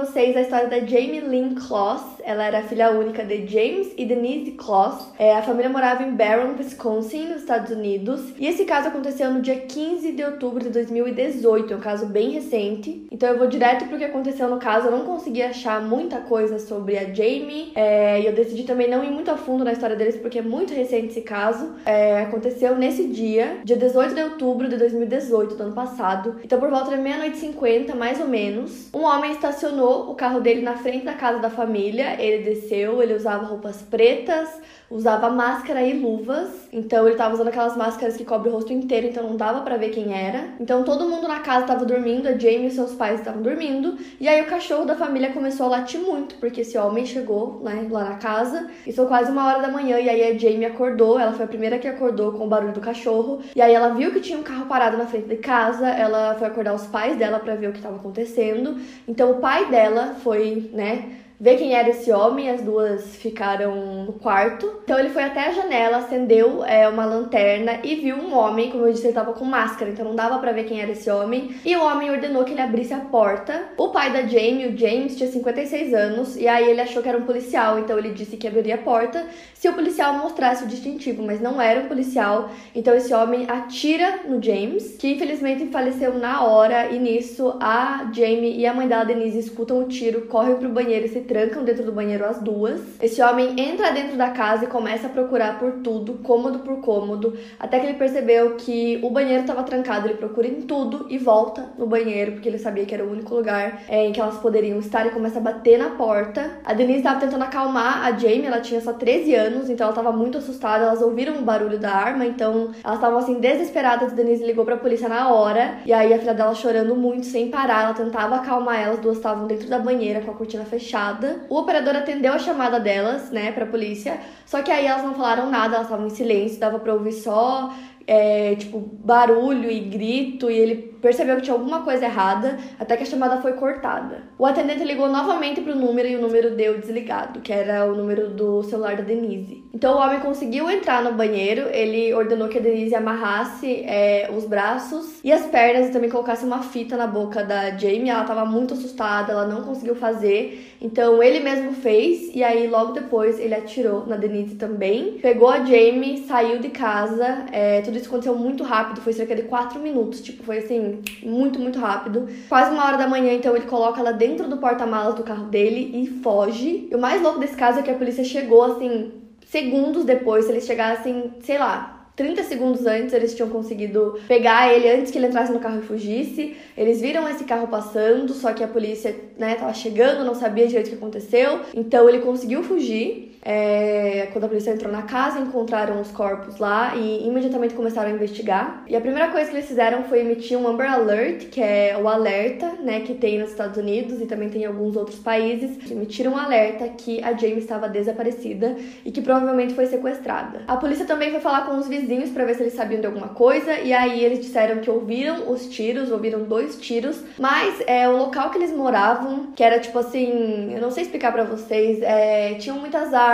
Vocês a história da Jamie Lynn Kloss. Ela era filha única de James e Denise Kloss. É, a família morava em Barron, Wisconsin, nos Estados Unidos. E esse caso aconteceu no dia 15 de outubro de 2018. É um caso bem recente. Então eu vou direto pro que aconteceu no caso. Eu não consegui achar muita coisa sobre a Jamie. É, e eu decidi também não ir muito a fundo na história deles porque é muito recente esse caso. É, aconteceu nesse dia, dia 18 de outubro de 2018, do ano passado. Então por volta da meia-noite e 50, mais ou menos, um homem estacionou o carro dele na frente da casa da família. Ele desceu, ele usava roupas pretas, usava máscara e luvas. Então ele tava usando aquelas máscaras que cobrem o rosto inteiro, então não dava para ver quem era. Então todo mundo na casa tava dormindo, a Jamie e seus pais estavam dormindo. E aí o cachorro da família começou a latir muito, porque esse homem chegou né, lá na casa. E foi quase uma hora da manhã, e aí a Jamie acordou. Ela foi a primeira que acordou com o barulho do cachorro. E aí ela viu que tinha um carro parado na frente de casa. Ela foi acordar os pais dela para ver o que estava acontecendo. Então o pai dela foi, né? Ver quem era esse homem, as duas ficaram no quarto. Então ele foi até a janela, acendeu é, uma lanterna e viu um homem, como eu disse, ele tava com máscara, então não dava para ver quem era esse homem. E o homem ordenou que ele abrisse a porta. O pai da Jamie, o James, tinha 56 anos e aí ele achou que era um policial, então ele disse que abriria a porta se o policial mostrasse o distintivo, mas não era um policial. Então esse homem atira no James, que infelizmente faleceu na hora e nisso a Jamie e a mãe dela, Denise, escutam o tiro, correm pro banheiro e se trancam dentro do banheiro as duas. Esse homem entra dentro da casa e começa a procurar por tudo, cômodo por cômodo, até que ele percebeu que o banheiro estava trancado. Ele procura em tudo e volta no banheiro, porque ele sabia que era o único lugar é, em que elas poderiam estar e começa a bater na porta. A Denise estava tentando acalmar a Jamie, ela tinha só 13 anos, então ela estava muito assustada. Elas ouviram o barulho da arma, então elas estavam assim desesperadas. A Denise ligou para a polícia na hora e aí a filha dela chorando muito, sem parar. Ela tentava acalmar elas, duas estavam dentro da banheira com a cortina fechada. O operador atendeu a chamada delas, né, pra polícia. Só que aí elas não falaram nada, elas estavam em silêncio, dava pra ouvir só, é, tipo, barulho e grito. E ele percebeu que tinha alguma coisa errada, até que a chamada foi cortada. O atendente ligou novamente pro número e o número deu desligado, que era o número do celular da Denise. Então o homem conseguiu entrar no banheiro, ele ordenou que a Denise amarrasse é, os braços e as pernas e também colocasse uma fita na boca da Jamie. Ela tava muito assustada, ela não conseguiu fazer. Então ele mesmo fez e aí logo depois ele atirou na Denise também. Pegou a Jamie, saiu de casa. É, tudo isso aconteceu muito rápido, foi cerca de 4 minutos. Tipo, foi assim, muito, muito rápido. Quase uma hora da manhã, então ele coloca ela dentro do porta-malas do carro dele e foge. E o mais louco desse caso é que a polícia chegou assim, segundos depois, se eles chegassem, sei lá, 30 segundos antes eles tinham conseguido pegar ele antes que ele entrasse no carro e fugisse. Eles viram esse carro passando, só que a polícia, né, tava chegando, não sabia direito o que aconteceu. Então ele conseguiu fugir. É, quando a polícia entrou na casa, encontraram os corpos lá e imediatamente começaram a investigar. E a primeira coisa que eles fizeram foi emitir um Amber Alert, que é o alerta, né, que tem nos Estados Unidos e também tem em alguns outros países. Emitiram um alerta que a Jamie estava desaparecida e que provavelmente foi sequestrada. A polícia também foi falar com os vizinhos para ver se eles sabiam de alguma coisa e aí eles disseram que ouviram os tiros, ouviram dois tiros, mas é o local que eles moravam, que era tipo assim, eu não sei explicar para vocês, é, tinham muitas árvores,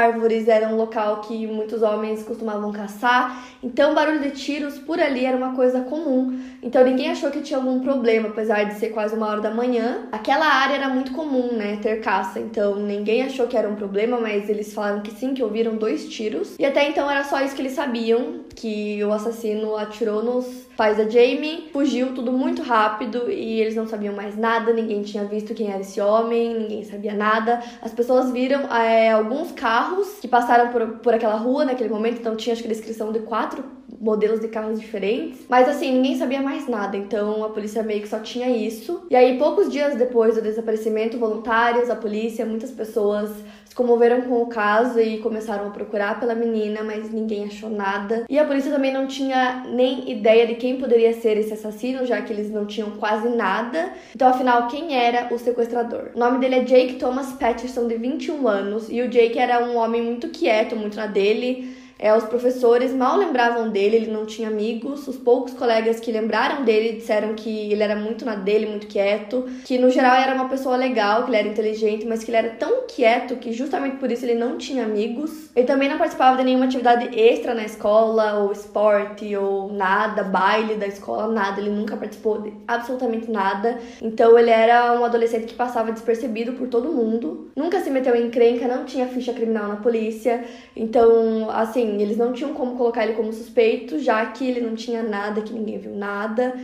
era um local que muitos homens costumavam caçar, então barulho de tiros por ali era uma coisa comum. Então ninguém achou que tinha algum problema, apesar de ser quase uma hora da manhã. Aquela área era muito comum, né, ter caça, então ninguém achou que era um problema, mas eles falaram que sim, que ouviram dois tiros. E até então era só isso que eles sabiam, que o assassino atirou nos pais da Jamie, fugiu tudo muito rápido e eles não sabiam mais nada, ninguém tinha visto quem era esse homem, ninguém sabia nada. As pessoas viram é, alguns carros que passaram por, por aquela rua naquele momento, então tinha acho que descrição de quatro modelos de carros diferentes. Mas assim, ninguém sabia mais nada, então a polícia meio que só tinha isso. E aí, poucos dias depois do desaparecimento, voluntários, a polícia, muitas pessoas se comoveram com o caso e começaram a procurar pela menina, mas ninguém achou nada. E a polícia também não tinha nem ideia de quem poderia ser esse assassino, já que eles não tinham quase nada. Então, afinal, quem era o sequestrador? O nome dele é Jake Thomas Patterson, de 21 anos, e o Jake era um homem muito quieto, muito na dele é, os professores mal lembravam dele, ele não tinha amigos. Os poucos colegas que lembraram dele disseram que ele era muito na dele, muito quieto, que no geral era uma pessoa legal, que ele era inteligente, mas que ele era tão quieto que justamente por isso ele não tinha amigos. Ele também não participava de nenhuma atividade extra na escola, ou esporte, ou nada, baile da escola, nada. Ele nunca participou de absolutamente nada. Então ele era um adolescente que passava despercebido por todo mundo. Nunca se meteu em encrenca, não tinha ficha criminal na polícia. Então, assim, assim, eles não tinham como colocar ele como suspeito, já que ele não tinha nada, que ninguém viu nada.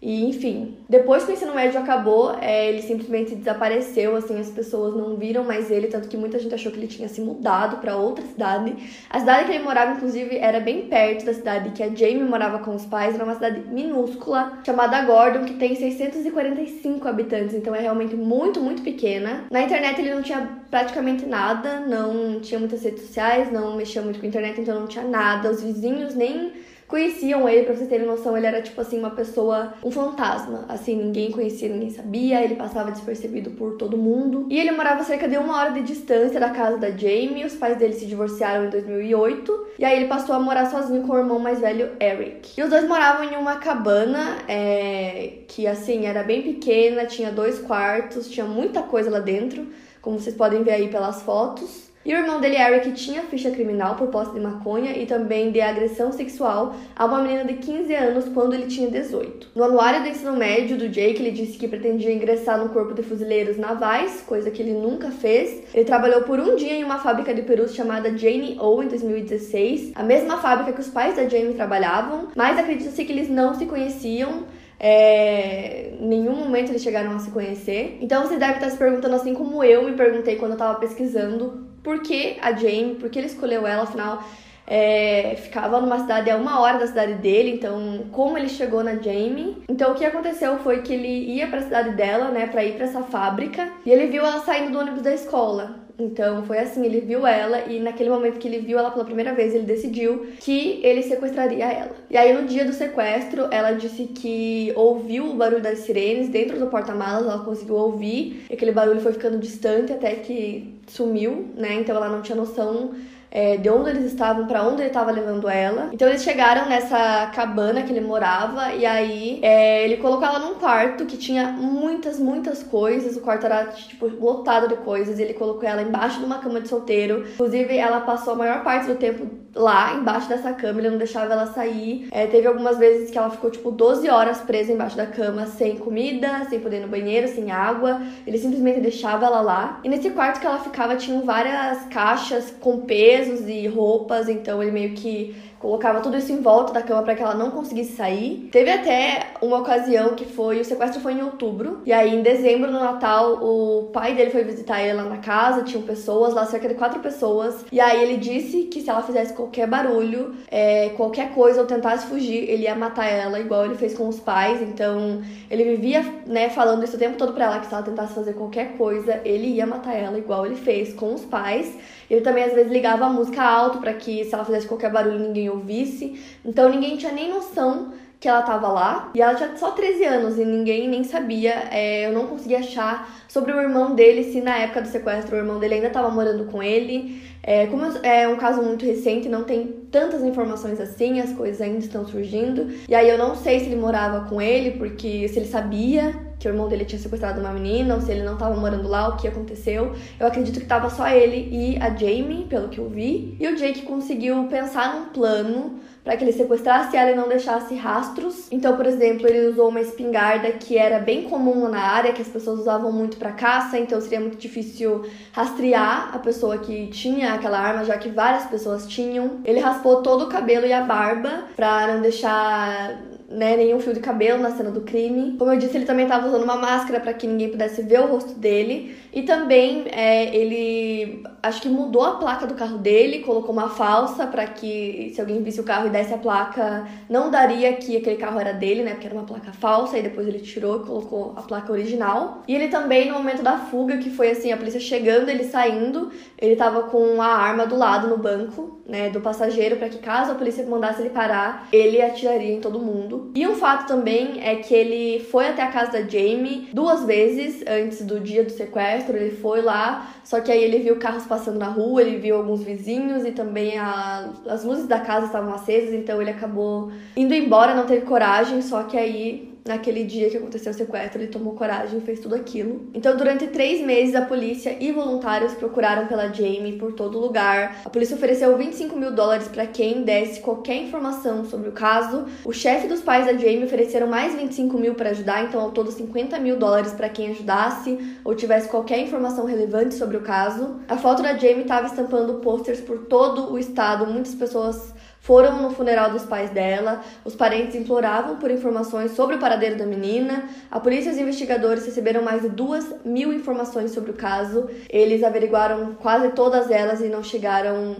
E enfim, depois que o ensino médio acabou, é, ele simplesmente desapareceu, assim, as pessoas não viram mais ele, tanto que muita gente achou que ele tinha se mudado para outra cidade. A cidade que ele morava, inclusive, era bem perto da cidade que a Jamie morava com os pais, era uma cidade minúscula, chamada Gordon, que tem 645 habitantes, então é realmente muito, muito pequena. Na internet ele não tinha praticamente nada, não tinha muitas redes sociais, não mexia muito com a internet, então não tinha nada. Os vizinhos nem conheciam ele, pra vocês terem noção, ele era tipo assim, uma pessoa, um fantasma. Assim, ninguém conhecia, ninguém sabia, ele passava despercebido por todo mundo. E ele morava cerca de uma hora de distância da casa da Jamie, os pais dele se divorciaram em 2008, e aí ele passou a morar sozinho com o irmão mais velho, Eric. E os dois moravam em uma cabana, é, que assim, era bem pequena, tinha dois quartos, tinha muita coisa lá dentro, como vocês podem ver aí pelas fotos. E o irmão dele, Eric, tinha ficha criminal por posse de maconha e também de agressão sexual a uma menina de 15 anos quando ele tinha 18. No anuário do ensino médio do Jake, ele disse que pretendia ingressar no corpo de fuzileiros navais, coisa que ele nunca fez. Ele trabalhou por um dia em uma fábrica de perus chamada Jane O em 2016, a mesma fábrica que os pais da Jamie trabalhavam, mas acredita-se que eles não se conheciam. É, em nenhum momento eles chegaram a se conhecer. Então você deve estar se perguntando assim como eu me perguntei quando eu estava pesquisando por que a Jane, por que ele escolheu ela, afinal, é, ficava numa cidade a uma hora da cidade dele, então como ele chegou na Jamie. Então o que aconteceu foi que ele ia para a cidade dela, né, para ir para essa fábrica, e ele viu ela saindo do ônibus da escola. Então foi assim, ele viu ela e naquele momento que ele viu ela pela primeira vez, ele decidiu que ele sequestraria ela. E aí no dia do sequestro, ela disse que ouviu o barulho das sirenes dentro do porta-malas, ela conseguiu ouvir, aquele barulho foi ficando distante até que sumiu, né? Então ela não tinha noção é, de onde eles estavam, para onde ele estava levando ela. Então eles chegaram nessa cabana que ele morava e aí é, ele colocou ela num quarto que tinha muitas, muitas coisas. O quarto era tipo lotado de coisas. Ele colocou ela embaixo de uma cama de solteiro. Inclusive, ela passou a maior parte do tempo lá embaixo dessa cama, ele não deixava ela sair. É, teve algumas vezes que ela ficou tipo 12 horas presa embaixo da cama, sem comida, sem poder ir no banheiro, sem água. Ele simplesmente deixava ela lá. E nesse quarto que ela ficava tinham várias caixas com pesos e roupas, então ele meio que colocava tudo isso em volta da cama para que ela não conseguisse sair. Teve até uma ocasião que foi, o sequestro foi em outubro, e aí em dezembro, no Natal, o pai dele foi visitar ela na casa, tinham pessoas lá, cerca de quatro pessoas, e aí ele disse que se ela fizesse qualquer barulho, é, qualquer coisa ou tentasse fugir, ele ia matar ela, igual ele fez com os pais, então ele vivia, né, falando isso o tempo todo pra ela, que se ela tentasse fazer qualquer coisa, ele ia matar ela, igual ele fez com os pais. Ele também às vezes ligava a música alto para que se ela fizesse qualquer barulho ninguém ouvisse. Então ninguém tinha nem noção que ela tava lá. E ela tinha só 13 anos e ninguém nem sabia. É, eu não conseguia achar sobre o irmão dele, se na época do sequestro o irmão dele ainda estava morando com ele. É, como é um caso muito recente, não tem tantas informações assim, as coisas ainda estão surgindo. E aí eu não sei se ele morava com ele, porque se ele sabia que o irmão dele tinha sequestrado uma menina, ou se ele não estava morando lá, o que aconteceu. Eu acredito que tava só ele e a Jamie, pelo que eu vi. E o Jake conseguiu pensar num plano para que ele sequestrasse ela e não deixasse rastros. Então, por exemplo, ele usou uma espingarda que era bem comum na área, que as pessoas usavam muito para caça, então seria muito difícil rastrear a pessoa que tinha aquela arma, já que várias pessoas tinham. Ele raspou todo o cabelo e a barba para não deixar né, nenhum fio de cabelo na cena do crime. Como eu disse, ele também estava usando uma máscara para que ninguém pudesse ver o rosto dele. E também é, ele acho que mudou a placa do carro dele, colocou uma falsa para que se alguém visse o carro e desse a placa, não daria que aquele carro era dele, né? Porque era uma placa falsa. E depois ele tirou e colocou a placa original. E ele também, no momento da fuga, que foi assim, a polícia chegando, ele saindo, ele tava com a arma do lado no banco, né, do passageiro, para que caso a polícia mandasse ele parar, ele atiraria em todo mundo. E um fato também é que ele foi até a casa da Jamie duas vezes antes do dia do sequestro. Ele foi lá, só que aí ele viu carros passando na rua, ele viu alguns vizinhos e também a, as luzes da casa estavam acesas, então ele acabou indo embora, não teve coragem. Só que aí naquele dia que aconteceu o sequestro, ele tomou coragem e fez tudo aquilo. Então, durante três meses, a polícia e voluntários procuraram pela Jamie por todo lugar. A polícia ofereceu 25 mil dólares para quem desse qualquer informação sobre o caso. O chefe dos pais da Jamie ofereceram mais 25 mil para ajudar, então ao todo 50 mil dólares para quem ajudasse ou tivesse qualquer informação relevante sobre o caso. A foto da Jamie estava estampando posters por todo o estado. Muitas pessoas foram no funeral dos pais dela, os parentes imploravam por informações sobre o paradeiro da menina, a polícia e os investigadores receberam mais de duas mil informações sobre o caso, eles averiguaram quase todas elas e não chegaram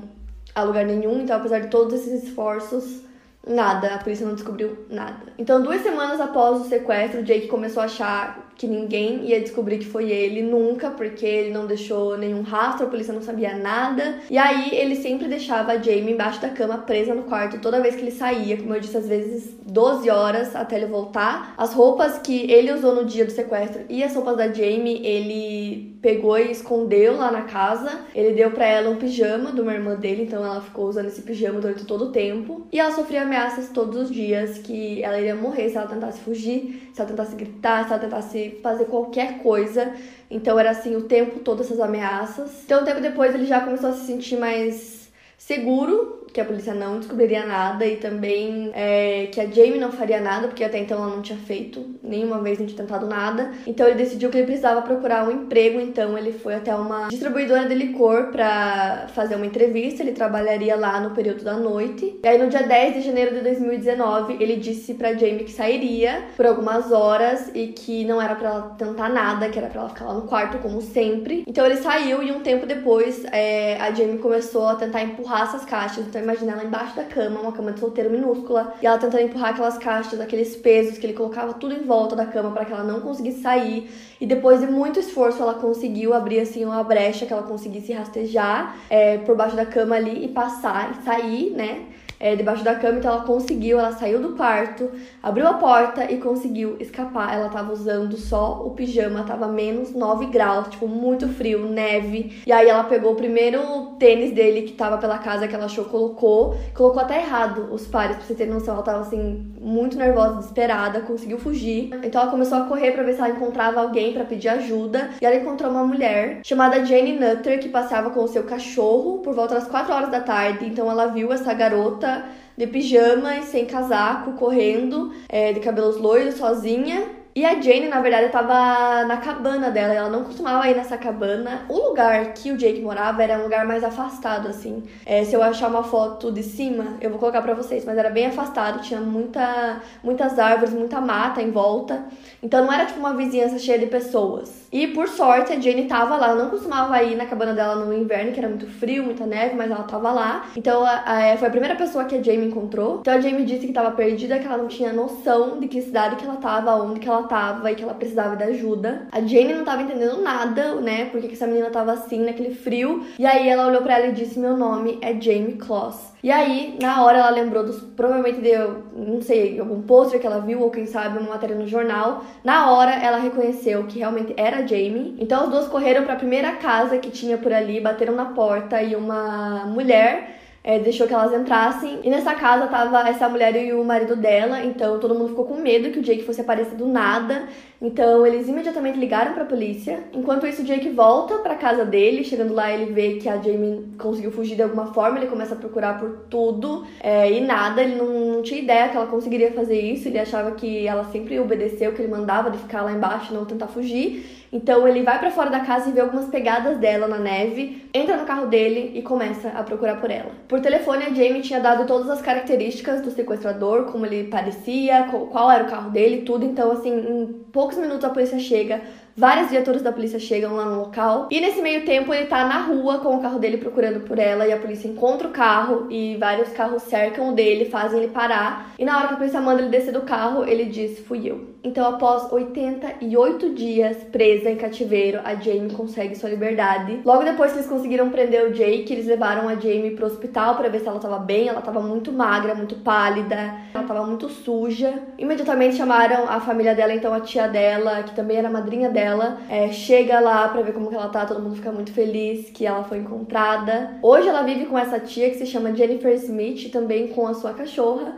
a lugar nenhum, então apesar de todos esses esforços, nada, a polícia não descobriu nada. Então, duas semanas após o sequestro, Jake começou a achar que ninguém ia descobrir que foi ele nunca, porque ele não deixou nenhum rastro, a polícia não sabia nada. E aí ele sempre deixava a Jamie embaixo da cama, presa no quarto, toda vez que ele saía, como eu disse, às vezes 12 horas até ele voltar. As roupas que ele usou no dia do sequestro e as roupas da Jamie, ele pegou e escondeu lá na casa. Ele deu para ela um pijama de uma irmã dele, então ela ficou usando esse pijama durante todo o tempo. E ela sofria ameaças todos os dias que ela iria morrer se ela tentasse fugir, se ela tentasse gritar, se ela tentasse fazer qualquer coisa. Então era assim o tempo todo essas ameaças. Então, um tempo depois ele já começou a se sentir mais seguro que a polícia não descobriria nada e também é, que a Jamie não faria nada, porque até então ela não tinha feito nenhuma vez, não tinha tentado nada. Então ele decidiu que ele precisava procurar um emprego, então ele foi até uma distribuidora de licor para fazer uma entrevista. Ele trabalharia lá no período da noite. E aí no dia 10 de janeiro de 2019, ele disse para Jamie que sairia por algumas horas e que não era para ela tentar nada, que era para ela ficar lá no quarto como sempre. Então ele saiu e um tempo depois é, a Jamie começou a tentar empurrar essas caixas. Então imagina ela embaixo da cama, uma cama de solteiro minúscula, e ela tentando empurrar aquelas caixas, aqueles pesos que ele colocava tudo em volta da cama para que ela não conseguisse sair. E depois de muito esforço, ela conseguiu abrir assim uma brecha que ela conseguisse rastejar é, por baixo da cama ali e passar e sair, né? É, debaixo da cama, então ela conseguiu, ela saiu do quarto, abriu a porta e conseguiu escapar. Ela tava usando só o pijama, tava menos 9 graus, tipo, muito frio, neve. E aí ela pegou o primeiro tênis dele que tava pela casa que ela achou, colocou, colocou até errado os pares, pra você ter noção. Ela tava assim, muito nervosa, desesperada, conseguiu fugir. Então ela começou a correr para ver se ela encontrava alguém para pedir ajuda. E ela encontrou uma mulher chamada Jane Nutter que passeava com o seu cachorro por volta das 4 horas da tarde. Então ela viu essa garota de pijama e sem casaco, correndo, é, de cabelos loiros, sozinha. E a Jane, na verdade, estava na cabana dela, ela não costumava ir nessa cabana. O lugar que o Jake morava era um lugar mais afastado, assim. É, se eu achar uma foto de cima, eu vou colocar para vocês, mas era bem afastado, tinha muita, muitas árvores, muita mata em volta. Então não era tipo uma vizinhança cheia de pessoas. E por sorte a Jane tava lá, ela não costumava ir na cabana dela no inverno, que era muito frio, muita neve, mas ela tava lá. Então a, a, foi a primeira pessoa que a Jamie encontrou. Então a Jamie disse que tava perdida, que ela não tinha noção de que cidade que ela tava, onde que ela tava e que ela precisava de ajuda. A Jane não tava entendendo nada, né? Porque que essa menina tava assim, naquele frio. E aí ela olhou para ela e disse: Meu nome é Jamie Kloss. E aí, na hora, ela lembrou dos. Provavelmente deu, não sei, algum pôster que ela viu, ou quem sabe, uma matéria no jornal. Na hora, ela reconheceu que realmente era Jamie. Então, os dois correram para a primeira casa que tinha por ali, bateram na porta e uma mulher é, deixou que elas entrassem. E nessa casa tava essa mulher e o marido dela, então todo mundo ficou com medo que o Jake fosse aparecer do nada. Então eles imediatamente ligaram para a polícia. Enquanto isso, Jake volta para casa dele. Chegando lá, ele vê que a Jamie conseguiu fugir de alguma forma. Ele começa a procurar por tudo é, e nada. Ele não, não, tinha ideia que ela conseguiria fazer isso. Ele achava que ela sempre obedeceu que ele mandava de ficar lá embaixo e não tentar fugir. Então ele vai para fora da casa e vê algumas pegadas dela na neve, entra no carro dele e começa a procurar por ela. Por telefone, a Jamie tinha dado todas as características do sequestrador, como ele parecia, qual era o carro dele, tudo. Então, assim, em poucos minutos a polícia chega, Várias viaturas da polícia chegam lá no local. E nesse meio tempo ele tá na rua com o carro dele procurando por ela. E a polícia encontra o carro e vários carros cercam o dele, fazem ele parar. E na hora que a polícia manda ele descer do carro, ele diz: Fui eu. Então, após 88 dias presa em cativeiro, a Jamie consegue sua liberdade. Logo depois que eles conseguiram prender o Jake, eles levaram a Jamie pro hospital para ver se ela tava bem. Ela tava muito magra, muito pálida, ela tava muito suja. Imediatamente chamaram a família dela, então a tia dela, que também era madrinha dela dela, é, chega lá pra ver como que ela tá, todo mundo fica muito feliz que ela foi encontrada. Hoje ela vive com essa tia que se chama Jennifer Smith e também com a sua cachorra,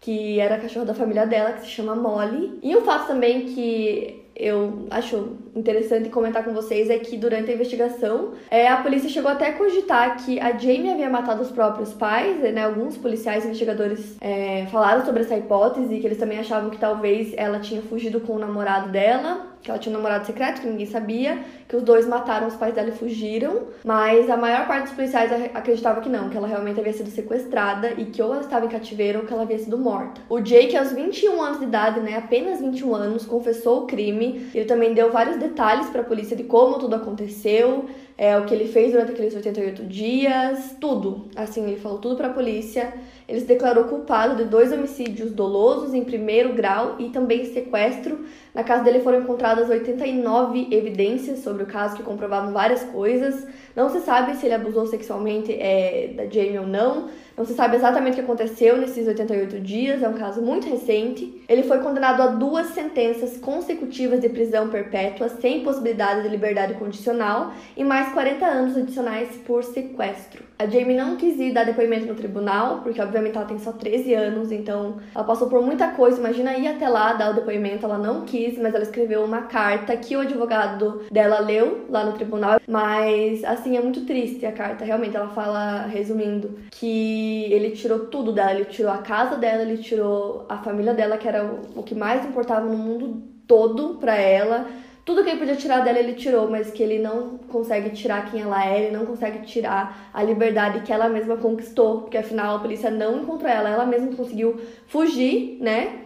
que era a cachorra da família dela, que se chama Molly. E um fato também que eu acho interessante comentar com vocês é que durante a investigação é, a polícia chegou até a cogitar que a Jamie havia matado os próprios pais, né? Alguns policiais investigadores é, falaram sobre essa hipótese, que eles também achavam que talvez ela tinha fugido com o namorado dela que ela tinha um namorado secreto que ninguém sabia, que os dois mataram os pais dela e fugiram, mas a maior parte dos policiais acreditava que não, que ela realmente havia sido sequestrada e que ou ela estava em cativeiro ou que ela havia sido morta. O Jake, aos 21 anos de idade, né, apenas 21 anos, confessou o crime. Ele também deu vários detalhes para a polícia de como tudo aconteceu, é, o que ele fez durante aqueles 88 dias, tudo. Assim, ele falou tudo para a polícia. Ele se declarou culpado de dois homicídios dolosos em primeiro grau e também sequestro. Na casa dele foram encontradas 89 evidências sobre o caso que comprovavam várias coisas. Não se sabe se ele abusou sexualmente é, da Jamie ou não. Não se sabe exatamente o que aconteceu nesses 88 dias, é um caso muito recente. Ele foi condenado a duas sentenças consecutivas de prisão perpétua, sem possibilidade de liberdade condicional, e mais 40 anos adicionais por sequestro. A Jamie não quis ir dar depoimento no tribunal, porque obviamente ela tem só 13 anos, então ela passou por muita coisa. Imagina ir até lá dar o depoimento, ela não quis, mas ela escreveu uma carta que o advogado dela leu lá no tribunal. Mas assim, é muito triste a carta, realmente. Ela fala, resumindo, que ele tirou tudo dela, ele tirou a casa dela, ele tirou a família dela, que era o que mais importava no mundo todo para ela tudo que ele podia tirar dela, ele tirou, mas que ele não consegue tirar quem ela é, ele não consegue tirar a liberdade que ela mesma conquistou, porque afinal a polícia não encontrou ela, ela mesma conseguiu fugir, né?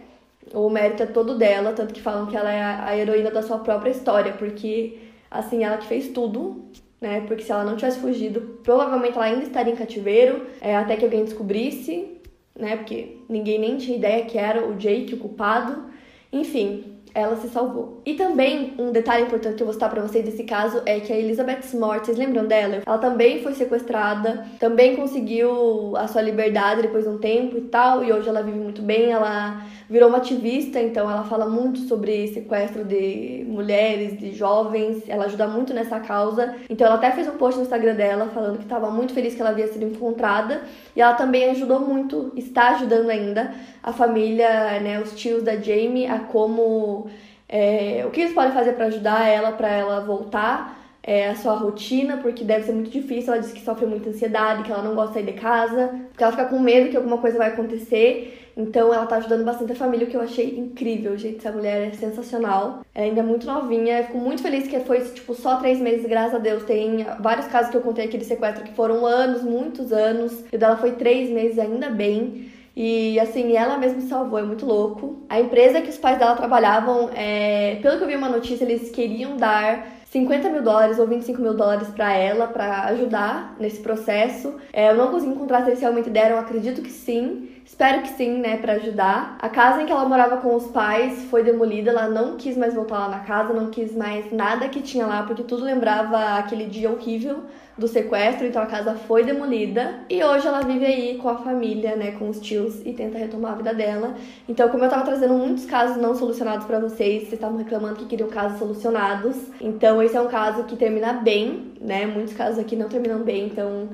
O mérito é todo dela, tanto que falam que ela é a heroína da sua própria história, porque assim, ela que fez tudo, né? Porque se ela não tivesse fugido, provavelmente ela ainda estaria em cativeiro, é, até que alguém descobrisse, né? Porque ninguém nem tinha ideia que era o Jake o culpado. Enfim, ela se salvou. E também, um detalhe importante que eu vou citar pra vocês desse caso é que a Elizabeth Smart, vocês lembram dela? Ela também foi sequestrada, também conseguiu a sua liberdade depois de um tempo e tal, e hoje ela vive muito bem, ela virou uma ativista, então ela fala muito sobre sequestro de mulheres, de jovens, ela ajuda muito nessa causa. Então ela até fez um post no Instagram dela falando que estava muito feliz que ela havia sido encontrada, e ela também ajudou muito, está ajudando ainda a família, né, os tios da Jamie a como é, o que eles podem fazer para ajudar ela, para ela voltar é, a sua rotina, porque deve ser muito difícil. Ela diz que sofre muita ansiedade, que ela não gosta de sair de casa, porque ela fica com medo que alguma coisa vai acontecer. Então ela tá ajudando bastante a família, o que eu achei incrível, gente. Essa mulher é sensacional. Ela ainda é muito novinha. Eu fico muito feliz que foi, tipo, só três meses, graças a Deus. Tem vários casos que eu contei aqui de sequestro que foram anos, muitos anos. E o dela foi três meses, ainda bem. E assim, ela mesma se salvou, é muito louco. A empresa que os pais dela trabalhavam, é, pelo que eu vi uma notícia, eles queriam dar 50 mil dólares ou 25 mil dólares para ela, para ajudar nesse processo. É, eu não consegui encontrar se eles realmente deram, acredito que sim. Espero que sim, né, para ajudar. A casa em que ela morava com os pais foi demolida, ela não quis mais voltar lá na casa, não quis mais nada que tinha lá, porque tudo lembrava aquele dia horrível do sequestro, então a casa foi demolida. E hoje ela vive aí com a família, né, com os tios e tenta retomar a vida dela. Então, como eu tava trazendo muitos casos não solucionados para vocês, vocês estavam reclamando que queriam casos solucionados. Então, esse é um caso que termina bem, né? Muitos casos aqui não terminam bem, então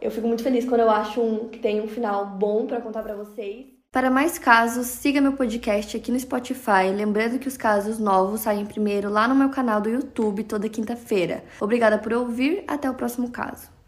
eu fico muito feliz quando eu acho um que tem um final bom para contar para vocês. Para mais casos, siga meu podcast aqui no Spotify, lembrando que os casos novos saem primeiro lá no meu canal do YouTube toda quinta-feira. Obrigada por ouvir, até o próximo caso.